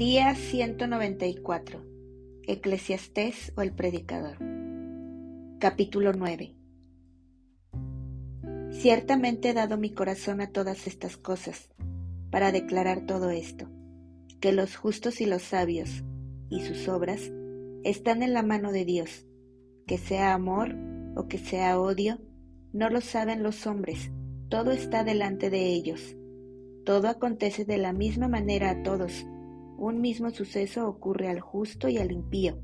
Día 194. Eclesiastés o el Predicador. Capítulo 9. Ciertamente he dado mi corazón a todas estas cosas, para declarar todo esto, que los justos y los sabios, y sus obras, están en la mano de Dios, que sea amor o que sea odio, no lo saben los hombres, todo está delante de ellos. Todo acontece de la misma manera a todos, un mismo suceso ocurre al justo y al impío,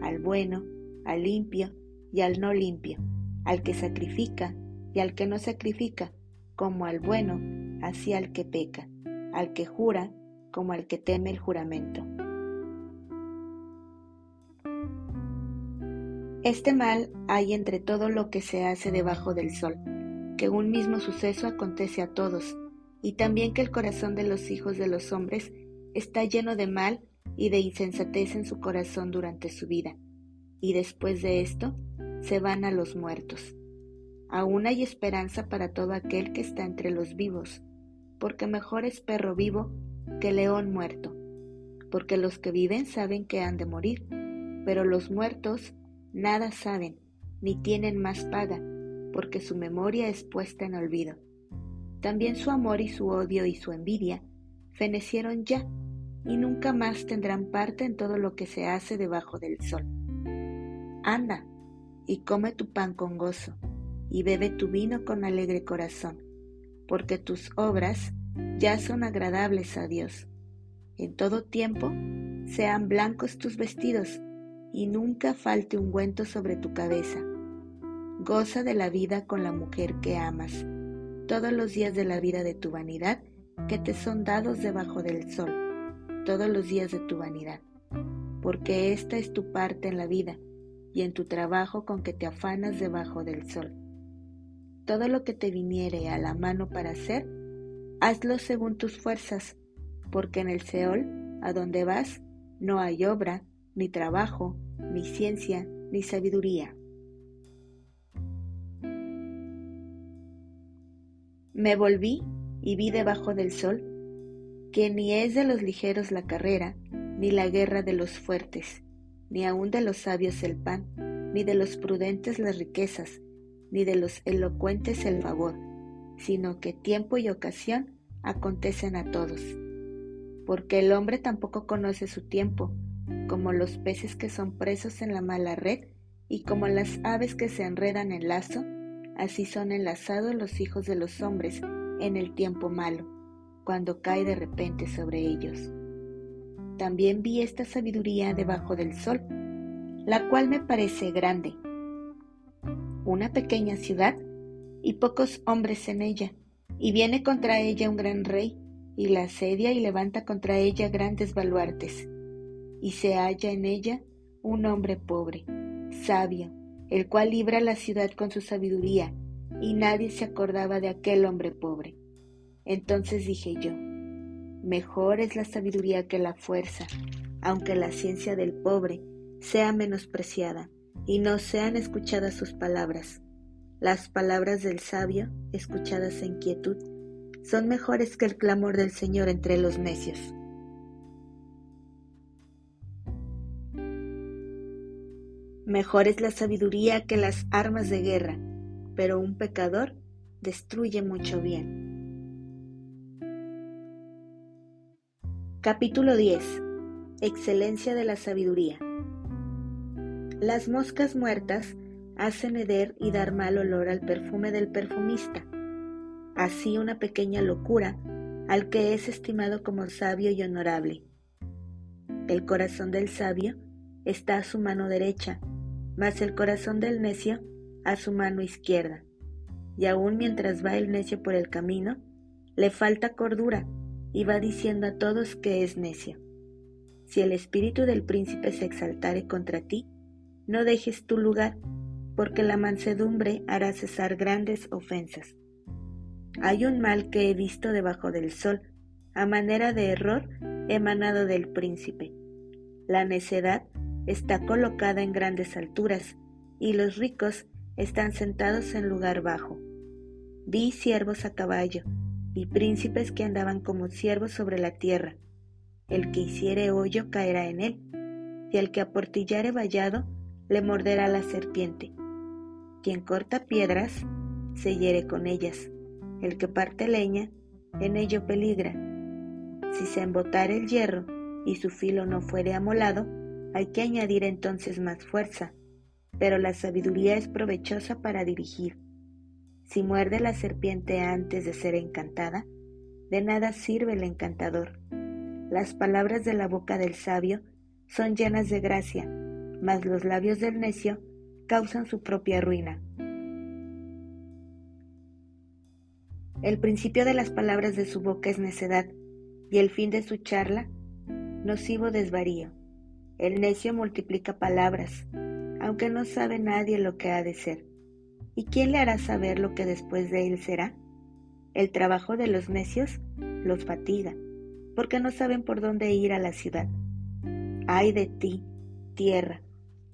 al bueno, al limpio y al no limpio, al que sacrifica y al que no sacrifica, como al bueno, así al que peca, al que jura, como al que teme el juramento. Este mal hay entre todo lo que se hace debajo del sol, que un mismo suceso acontece a todos, y también que el corazón de los hijos de los hombres está lleno de mal y de insensatez en su corazón durante su vida, y después de esto se van a los muertos. Aún hay esperanza para todo aquel que está entre los vivos, porque mejor es perro vivo que león muerto, porque los que viven saben que han de morir, pero los muertos nada saben, ni tienen más paga, porque su memoria es puesta en olvido. También su amor y su odio y su envidia fenecieron ya, y nunca más tendrán parte en todo lo que se hace debajo del sol. Anda y come tu pan con gozo, y bebe tu vino con alegre corazón, porque tus obras ya son agradables a Dios. En todo tiempo sean blancos tus vestidos, y nunca falte ungüento sobre tu cabeza. Goza de la vida con la mujer que amas, todos los días de la vida de tu vanidad que te son dados debajo del sol todos los días de tu vanidad, porque esta es tu parte en la vida y en tu trabajo con que te afanas debajo del sol. Todo lo que te viniere a la mano para hacer, hazlo según tus fuerzas, porque en el Seol, a donde vas, no hay obra, ni trabajo, ni ciencia, ni sabiduría. Me volví y vi debajo del sol que ni es de los ligeros la carrera, ni la guerra de los fuertes, ni aun de los sabios el pan, ni de los prudentes las riquezas, ni de los elocuentes el favor, sino que tiempo y ocasión acontecen a todos. Porque el hombre tampoco conoce su tiempo, como los peces que son presos en la mala red, y como las aves que se enredan en lazo, así son enlazados los hijos de los hombres en el tiempo malo cuando cae de repente sobre ellos. También vi esta sabiduría debajo del sol, la cual me parece grande. Una pequeña ciudad y pocos hombres en ella, y viene contra ella un gran rey, y la asedia y levanta contra ella grandes baluartes, y se halla en ella un hombre pobre, sabio, el cual libra la ciudad con su sabiduría, y nadie se acordaba de aquel hombre pobre. Entonces dije yo, mejor es la sabiduría que la fuerza, aunque la ciencia del pobre sea menospreciada y no sean escuchadas sus palabras. Las palabras del sabio, escuchadas en quietud, son mejores que el clamor del Señor entre los necios. Mejor es la sabiduría que las armas de guerra, pero un pecador destruye mucho bien. Capítulo 10. Excelencia de la sabiduría. Las moscas muertas hacen heder y dar mal olor al perfume del perfumista. Así una pequeña locura al que es estimado como sabio y honorable. El corazón del sabio está a su mano derecha, mas el corazón del necio a su mano izquierda. Y aun mientras va el necio por el camino, le falta cordura y va diciendo a todos que es necio. Si el espíritu del príncipe se exaltare contra ti, no dejes tu lugar, porque la mansedumbre hará cesar grandes ofensas. Hay un mal que he visto debajo del sol, a manera de error emanado del príncipe. La necedad está colocada en grandes alturas, y los ricos están sentados en lugar bajo. Vi siervos a caballo, y príncipes que andaban como siervos sobre la tierra. el que hiciere hoyo caerá en él, y el que aportillare vallado le morderá la serpiente. Quien corta piedras, se hiere con ellas, el que parte leña, en ello peligra. Si se embotare el hierro y su filo no fuere amolado, hay que añadir entonces más fuerza, pero la sabiduría es provechosa para dirigir. Si muerde la serpiente antes de ser encantada, de nada sirve el encantador. Las palabras de la boca del sabio son llenas de gracia, mas los labios del necio causan su propia ruina. El principio de las palabras de su boca es necedad, y el fin de su charla, nocivo desvarío. El necio multiplica palabras, aunque no sabe nadie lo que ha de ser. ¿Y quién le hará saber lo que después de él será? El trabajo de los necios los fatiga, porque no saben por dónde ir a la ciudad. Ay de ti, tierra,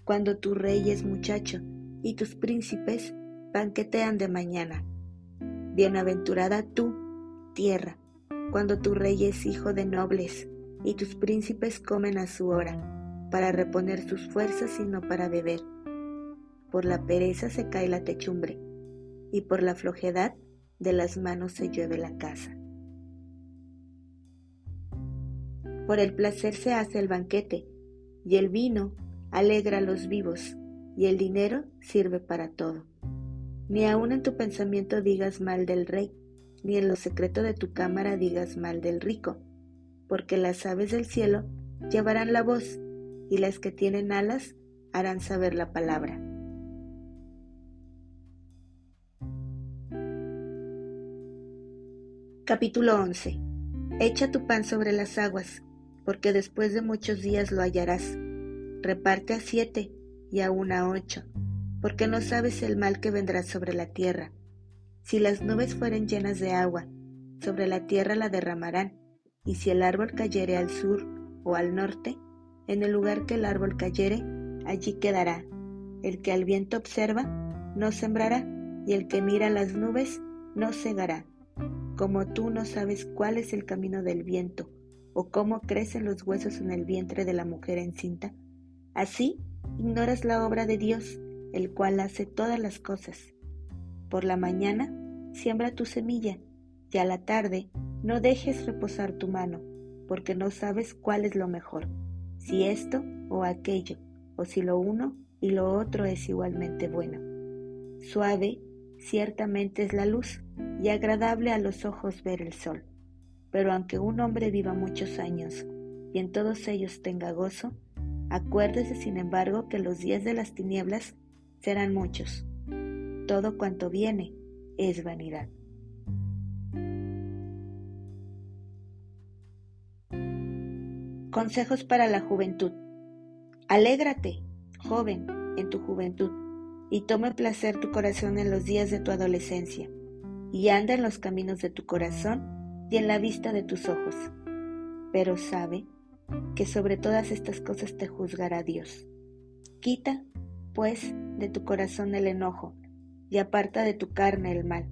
cuando tu rey es muchacho y tus príncipes banquetean de mañana. Bienaventurada tú, tierra, cuando tu rey es hijo de nobles y tus príncipes comen a su hora, para reponer sus fuerzas y no para beber. Por la pereza se cae la techumbre, y por la flojedad de las manos se llueve la casa. Por el placer se hace el banquete, y el vino alegra a los vivos, y el dinero sirve para todo. Ni aun en tu pensamiento digas mal del rey, ni en lo secreto de tu cámara digas mal del rico, porque las aves del cielo llevarán la voz, y las que tienen alas harán saber la palabra. Capítulo 11. Echa tu pan sobre las aguas, porque después de muchos días lo hallarás. Reparte a siete y aún a ocho, porque no sabes el mal que vendrá sobre la tierra. Si las nubes fueren llenas de agua, sobre la tierra la derramarán, y si el árbol cayere al sur o al norte, en el lugar que el árbol cayere, allí quedará. El que al viento observa, no sembrará, y el que mira las nubes, no cegará como tú no sabes cuál es el camino del viento o cómo crecen los huesos en el vientre de la mujer encinta, así ignoras la obra de Dios, el cual hace todas las cosas. Por la mañana siembra tu semilla y a la tarde no dejes reposar tu mano, porque no sabes cuál es lo mejor, si esto o aquello, o si lo uno y lo otro es igualmente bueno. Suave ciertamente es la luz, y agradable a los ojos ver el sol. Pero aunque un hombre viva muchos años y en todos ellos tenga gozo, acuérdese sin embargo que los días de las tinieblas serán muchos. Todo cuanto viene es vanidad. Consejos para la juventud. Alégrate, joven, en tu juventud, y tome placer tu corazón en los días de tu adolescencia y anda en los caminos de tu corazón y en la vista de tus ojos. Pero sabe que sobre todas estas cosas te juzgará Dios. Quita, pues, de tu corazón el enojo y aparta de tu carne el mal,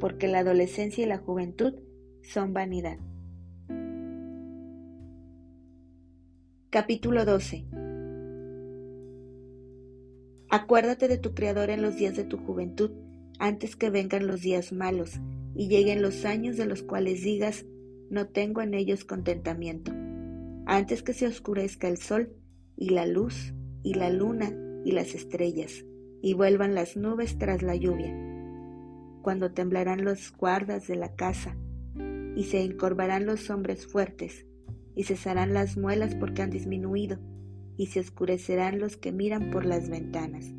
porque la adolescencia y la juventud son vanidad. Capítulo 12 Acuérdate de tu Creador en los días de tu juventud antes que vengan los días malos y lleguen los años de los cuales digas, no tengo en ellos contentamiento, antes que se oscurezca el sol y la luz y la luna y las estrellas, y vuelvan las nubes tras la lluvia, cuando temblarán los guardas de la casa, y se encorvarán los hombres fuertes, y cesarán las muelas porque han disminuido, y se oscurecerán los que miran por las ventanas,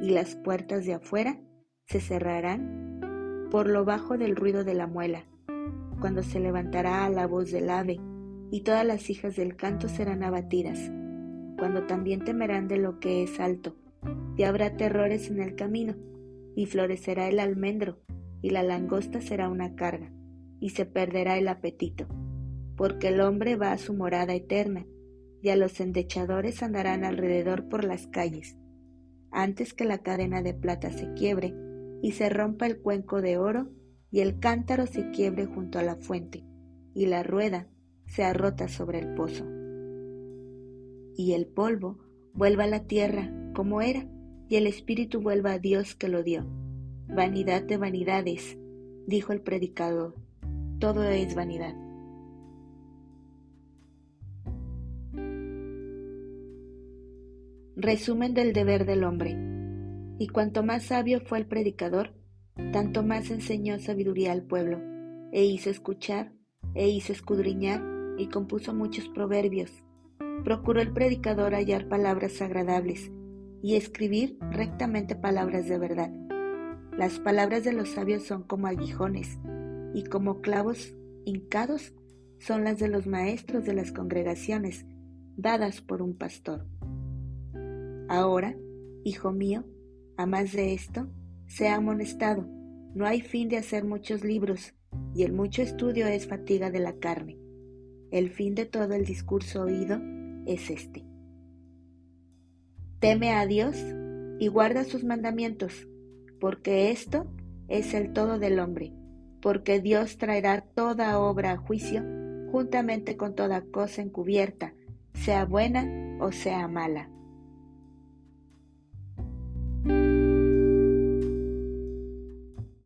y las puertas de afuera se cerrarán por lo bajo del ruido de la muela, cuando se levantará a la voz del ave, y todas las hijas del canto serán abatidas, cuando también temerán de lo que es alto, y habrá terrores en el camino, y florecerá el almendro, y la langosta será una carga, y se perderá el apetito, porque el hombre va a su morada eterna, y a los endechadores andarán alrededor por las calles. Antes que la cadena de plata se quiebre, y se rompa el cuenco de oro y el cántaro se quiebre junto a la fuente y la rueda sea rota sobre el pozo. Y el polvo vuelva a la tierra como era, y el espíritu vuelva a Dios que lo dio. Vanidad de vanidades, dijo el predicador, todo es vanidad. Resumen del deber del hombre. Y cuanto más sabio fue el predicador, tanto más enseñó sabiduría al pueblo, e hizo escuchar, e hizo escudriñar, y compuso muchos proverbios. Procuró el predicador hallar palabras agradables, y escribir rectamente palabras de verdad. Las palabras de los sabios son como aguijones, y como clavos hincados son las de los maestros de las congregaciones, dadas por un pastor. Ahora, hijo mío, a más de esto, sea amonestado. No hay fin de hacer muchos libros, y el mucho estudio es fatiga de la carne. El fin de todo el discurso oído es este. Teme a Dios y guarda sus mandamientos, porque esto es el todo del hombre, porque Dios traerá toda obra a juicio juntamente con toda cosa encubierta, sea buena o sea mala.